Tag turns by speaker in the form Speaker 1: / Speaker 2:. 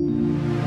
Speaker 1: you